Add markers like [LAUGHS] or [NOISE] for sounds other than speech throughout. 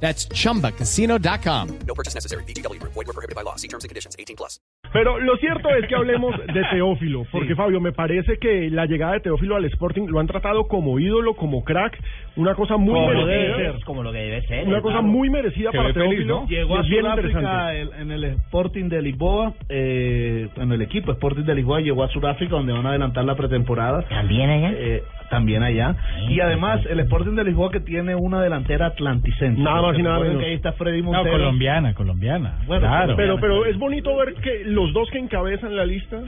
That's chumbacasino.com. No purchase necessary. BGW. Void were prohibited by law. See terms and conditions. 18 plus. Pero lo cierto es que hablemos de Teófilo, porque Fabio, me parece que la llegada de Teófilo al Sporting lo han tratado como ídolo, como crack, una cosa muy Como merecida. debe ser, como lo que debe ser. Una cosa claro. muy merecida Se para feliz, Teófilo. ¿no? Llegó a Sudáfrica en el Sporting de Lisboa, eh, en el equipo Sporting de Lisboa llegó a Sudáfrica donde van a adelantar la pretemporada. ¿También allá? Eh, también allá. Y además el Sporting de Lisboa que tiene una delantera atlanticense. Nada más y nada menos. que ahí está Freddy No, Montero. colombiana, colombiana. Bueno, claro. Pero, pero es bonito ver que los dos que encabezan la lista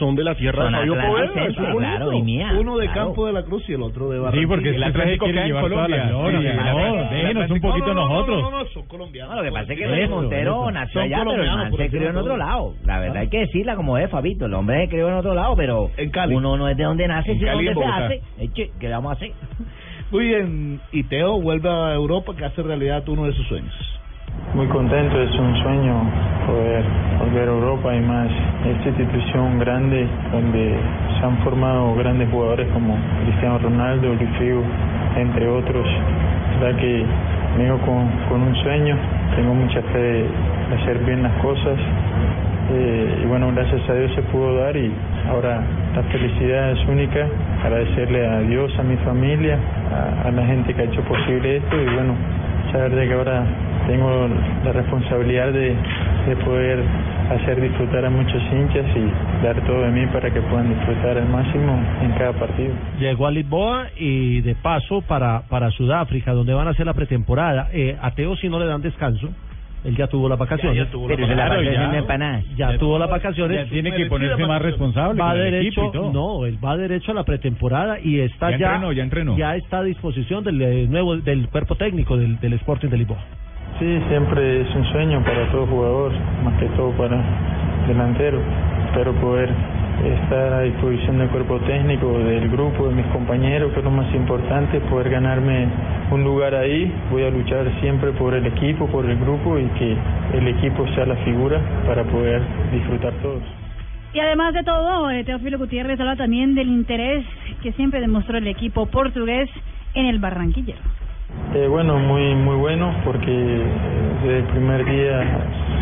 son de la tierra Son de Fabio Poveda. claro, y mía. Uno de. Campo de la Cruz y el otro de Barranquilla. Sí, porque El Atlético quiere llevar toda la Colombia. gloria. Sí, No, el déjenos un No, poquito no, no, nosotros. No, no, no, son colombianos. No, lo que pasa es que Montero nació allá, pero el man se crió en otro lado. La verdad hay que decirla como es, Fabito. El hombre se crió en otro lado, pero uno no es de donde nace, sino Cali, donde se hace. ¿Qué vamos a hacer? Muy bien, y Teo vuelve a Europa que hace realidad uno de sus sueños. Muy contento, es un sueño poder volver a Europa y más esta institución grande donde se han formado grandes jugadores como Cristiano Ronaldo, Luis Figo, entre otros. La que vengo con, con un sueño, tengo mucha fe de hacer bien las cosas eh, y bueno, gracias a Dios se pudo dar y ahora la felicidad es única, agradecerle a Dios, a mi familia, a la gente que ha hecho posible esto y bueno, saber de que ahora tengo la responsabilidad de, de poder hacer disfrutar a muchos hinchas y dar todo de mí para que puedan disfrutar al máximo en cada partido. Llegó a Lisboa y de paso para, para Sudáfrica, donde van a hacer la pretemporada. Eh, a Teo si no le dan descanso, él ya tuvo las vacaciones. Ya, ya tuvo Pero la ya. tuvo las vacaciones. Ya tiene que ponerse más responsable va derecho, equipo y todo. no, él va derecho a la pretemporada y está Ya ya, entrenó, ya entrenó. ya está a disposición del eh, nuevo del cuerpo técnico del, del Sporting de Lisboa. Sí, siempre es un sueño para todo jugador, más que todo para delantero. Espero poder estar a disposición del cuerpo técnico, del grupo, de mis compañeros, que es lo más importante, poder ganarme un lugar ahí. Voy a luchar siempre por el equipo, por el grupo y que el equipo sea la figura para poder disfrutar todos. Y además de todo, eh, Teófilo Gutiérrez habla también del interés que siempre demostró el equipo portugués en el Barranquillero. Eh, bueno, muy muy bueno porque eh, desde el primer día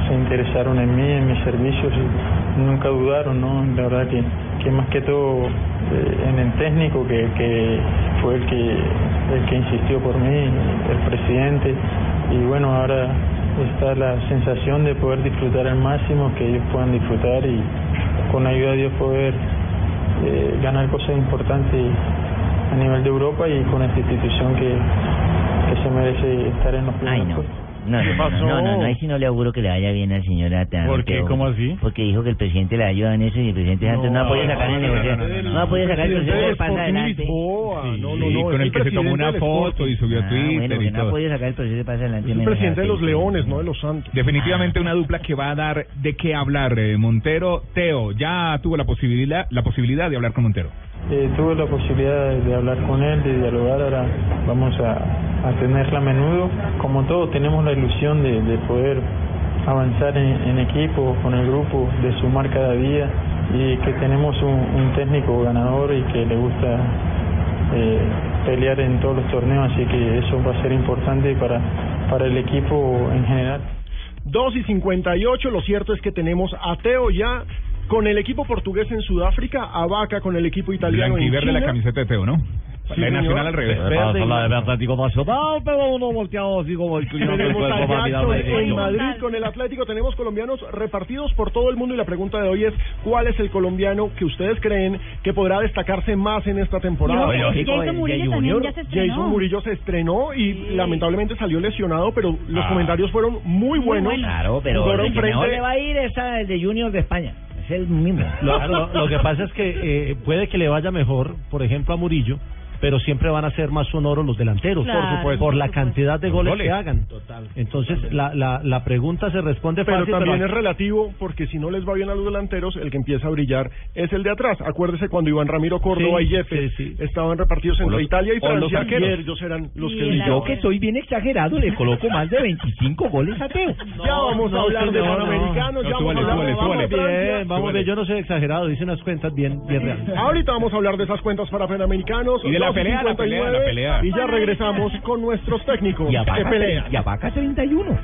se interesaron en mí, en mis servicios y nunca dudaron, ¿no? La verdad que, que más que todo eh, en el técnico que, que fue el que el que insistió por mí, el presidente y bueno ahora está la sensación de poder disfrutar al máximo, que ellos puedan disfrutar y con la ayuda de Dios poder eh, ganar cosas importantes a nivel de Europa y con esta institución que, que se merece estar en los Ay, primeros no. puestos. No, ¿Qué no, no, pasó? no, no, no, ahí sí no le auguro que le vaya bien al señor Atán. ¿Por qué? ¿Cómo así? Porque dijo que el presidente le ayuda en eso y el presidente Santos no, ha podido sacar el no, no, negocio. no, no, no, No ha podido sacar el Presidente proceso del Sporting adelante. No, no, no, con el que se tomó presidente una foto y subió a Twitter bueno, y que no ha todo. podido sacar el proceso de pasa adelante. Es el presidente de los. Leones, no de los Santos. Definitivamente una dupla que va a dar de qué hablar, eh, Montero. Teo, ya tuvo la posibilidad, la posibilidad de hablar con Montero. Eh, tuve la posibilidad de, hablar con él, de dialogar, ahora vamos a, tenerla a menudo. Como todo, tenemos la ilusión de, de poder avanzar en, equipo, con el grupo, de sumar cada día y que tenemos un, un técnico ganador y que le gusta eh, pelear en todos los torneos, así que eso va a ser importante para, para el equipo en general. 2 y 58, lo cierto es que tenemos a Teo ya con el equipo portugués en Sudáfrica, a Vaca con el equipo italiano en Blanquiverde la camiseta de Teo, ¿no? Sí, la de. Nacional al revés. Verde y blanco. Atlético Nacional, pero uno volteado así como el Tenemos a Jackson en Madrid con el Atlético, tenemos colombianos repartidos por todo el mundo y la pregunta de hoy es ¿cuál es el colombiano que ustedes creen que podrá destacarse más en esta temporada? Bueno, lógico, Jason el Murillo Junior. ya se estrenó. Jason Murillo se estrenó y Sí. lamentablemente salió lesionado, pero los Ah. comentarios fueron muy buenos. buenos. Claro, pero el que mejor frente- le va a ir es el de Junior de España. Es el mismo. Lo, que pasa es que eh, puede que le vaya mejor, por ejemplo, a Murillo, pero siempre van a ser más sonoros los delanteros, Claro, por supuesto, por la cantidad de goles, que hagan. Entonces, la, la, la pregunta se responde Pero fácil, también pero- es relativo porque si no les va bien a los delanteros, el que empieza a brillar es el de atrás. Acuérdese cuando Iván Ramiro Córdoba Sí, y Yepes estaban repartidos entre los- Italia y o los Francia y ellos eran los Y que brillaban. Yo que soy bien exagerado le coloco más de 25 goles a Teo. [LAUGHS] Ya vamos a no, hablar de no, no. panamericanos, ya No, vamos a hablar de. Francia. Vamos bien, yo no soy exagerado, dice unas cuentas bien, bien reales. Ahorita vamos a hablar de esas cuentas para panamericanos. Y de la 12 pelea, la pelea, la 59, pelea. Y ya regresamos con nuestros técnicos. Y a que vaca, pelean. y a vaca 31.